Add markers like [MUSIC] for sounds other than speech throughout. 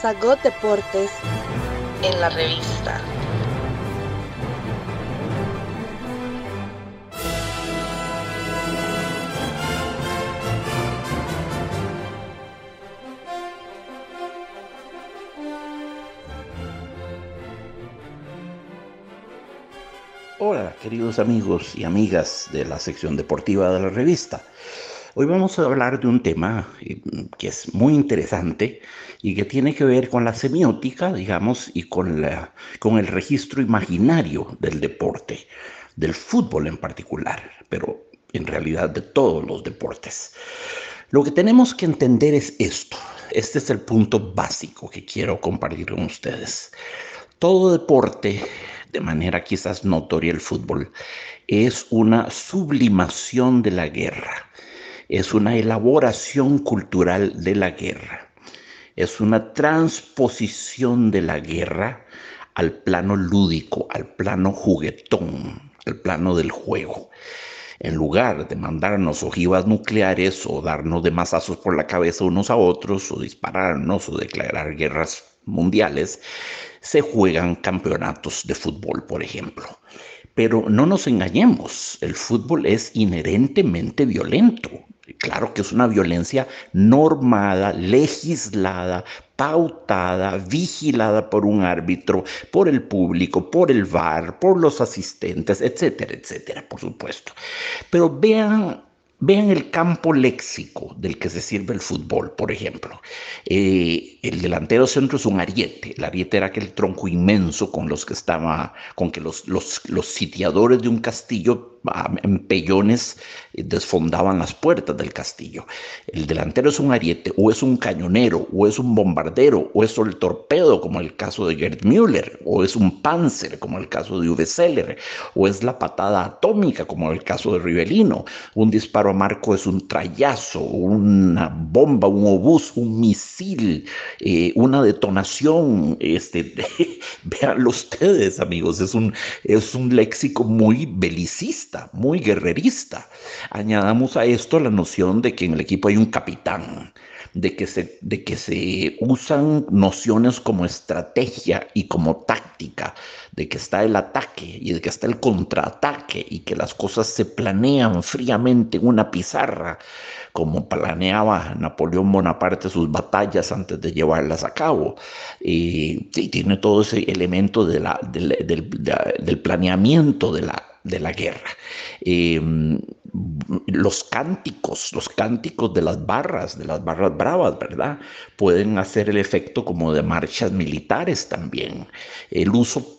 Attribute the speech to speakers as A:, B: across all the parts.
A: Sagot Deportes en la revista.
B: Hola, queridos amigos y amigas de la sección deportiva de la revista. Hoy vamos a hablar de un tema eh, que es muy interesante y que tiene que ver con la semiótica, digamos, y con, la, con el registro imaginario del deporte, del fútbol en particular, pero en realidad de todos los deportes. Lo que tenemos que entender es esto. Este es el punto básico que quiero compartir con ustedes. Todo deporte, de manera quizás notoria el fútbol, es una sublimación de la guerra es una elaboración cultural de la guerra, es una transposición de la guerra al plano lúdico, al plano juguetón, al plano del juego. En lugar de mandarnos ojivas nucleares o darnos de masazos por la cabeza unos a otros o dispararnos o declarar guerras mundiales, se juegan campeonatos de fútbol, por ejemplo. Pero no nos engañemos, el fútbol es inherentemente violento. Claro que es una violencia normada, legislada, pautada, vigilada por un árbitro, por el público, por el VAR, por los asistentes, etcétera, etcétera, por supuesto. Pero vean Vean el campo léxico del que se sirve el fútbol, por ejemplo. Eh, el delantero centro es un ariete. El ariete era aquel tronco inmenso con los que estaba, con que los, los, los sitiadores de un castillo en pellones eh, desfondaban las puertas del castillo. El delantero es un ariete, o es un cañonero, o es un bombardero, o es el torpedo, como el caso de Gerd Müller, o es un panzer, como el caso de Uwe Seller, o es la patada atómica, como el caso de Rivelino. Un disparo a marco es un trayazo, una bomba, un obús, un misil, eh, una detonación. Este, [LAUGHS] véanlo ustedes, amigos, es un, es un léxico muy belicista muy guerrerista. Añadamos a esto la noción de que en el equipo hay un capitán, de que se, de que se usan nociones como estrategia y como táctica, de que está el ataque y de que está el contraataque y que las cosas se planean fríamente en una pizarra, como planeaba Napoleón Bonaparte sus batallas antes de llevarlas a cabo. Y, tiene todo ese elemento del planeamiento de la de la guerra. Em, los cánticos, los cánticos de las barras, de las barras bravas, ¿verdad? Pueden hacer el efecto como de marchas militares también. El uso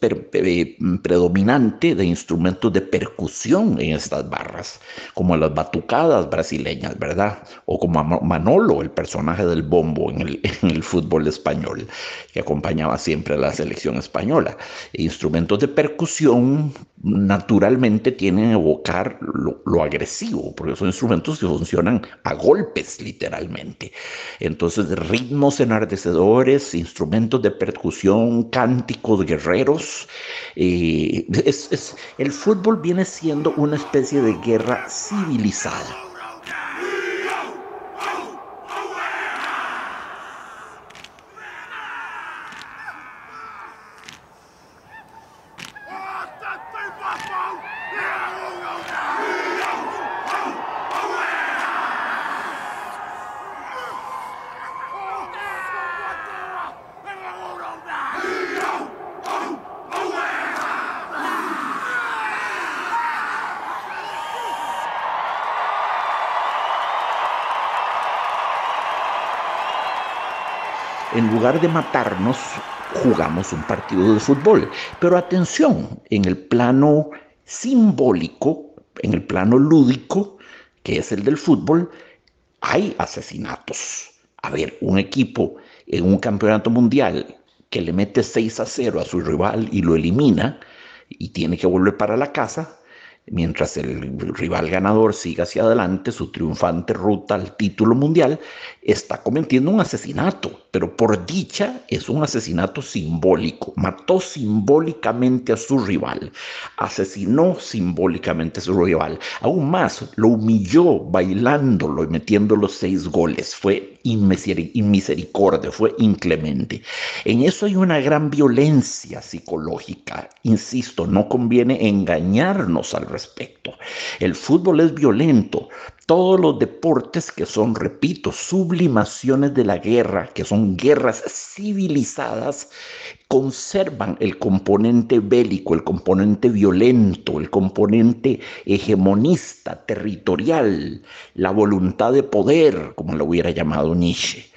B: predominante de instrumentos de percusión en estas barras, como las batucadas brasileñas, ¿verdad? O como Manolo, el personaje del bombo en el, [LAUGHS] en el fútbol español, que acompañaba siempre a la selección española. Instrumentos de percusión naturalmente tienen a evocar lo, agresivo porque son instrumentos que funcionan a golpes literalmente. Entonces, ritmos enardecedores, instrumentos de percusión, cánticos guerreros. Eh, es, el fútbol viene siendo una especie de guerra civilizada. En lugar de matarnos, jugamos un partido de fútbol. Pero atención, en el plano simbólico, en el plano lúdico, que es el del fútbol, hay asesinatos. A ver, un equipo en un campeonato mundial que le mete 6 a 0 a su rival y lo elimina y tiene que volver para la casa, mientras el rival ganador siga hacia adelante su triunfante ruta al título mundial, está cometiendo un asesinato, pero por dicha es un asesinato simbólico. Mató simbólicamente a su rival, asesinó simbólicamente a su rival. Aún más, lo humilló bailándolo y metiendo los seis goles. Fue inmisericordia, fue inclemente. En eso hay una gran violencia psicológica. Insisto, no conviene engañarnos al respecto. El fútbol es violento. Todos los deportes que son, repito, sublimaciones de la guerra, que son guerras civilizadas, conservan el componente bélico, el componente violento, el componente hegemonista, territorial, la voluntad de poder, como lo hubiera llamado Nietzsche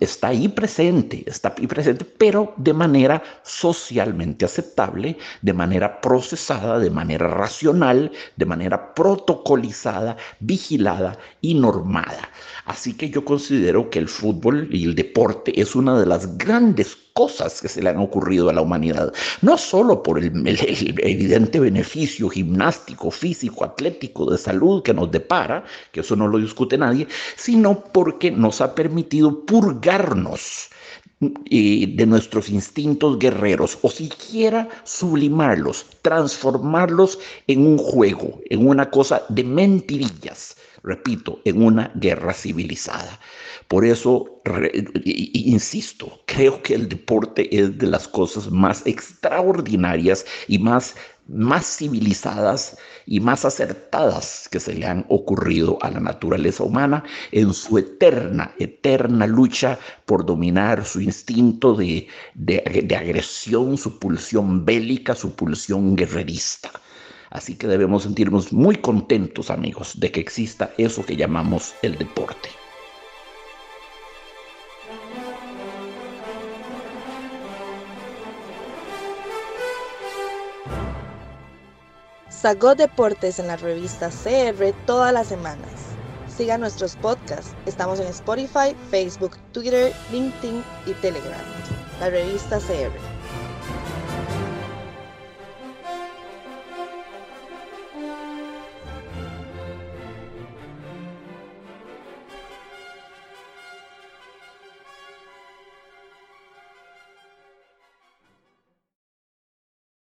B: está ahí presente, está ahí presente, pero de manera socialmente aceptable, de manera procesada, de manera racional, de manera protocolizada, vigilada y normada. Así que yo considero que el fútbol y el deporte es una de las grandes cosas que se le han ocurrido a la humanidad, no solo por el, evidente beneficio gimnástico, físico, atlético, de salud que nos depara, que eso no lo discute nadie, sino porque nos ha permitido purgarnos eh, de nuestros instintos guerreros o siquiera sublimarlos, transformarlos en un juego, en una cosa de mentirillas repito, en una guerra civilizada. Por eso, insisto, creo que el deporte es de las cosas más extraordinarias y más, más civilizadas y más acertadas que se le han ocurrido a la naturaleza humana en su eterna, eterna lucha por dominar su instinto de, de agresión, su pulsión bélica, su pulsión guerrerista. Así que debemos sentirnos muy contentos, amigos, de que exista eso que llamamos el deporte.
A: Sagot Deportes en la revista CR todas las semanas. Siga nuestros podcasts. Estamos en Spotify, Facebook, Twitter, LinkedIn y Telegram. La revista CR.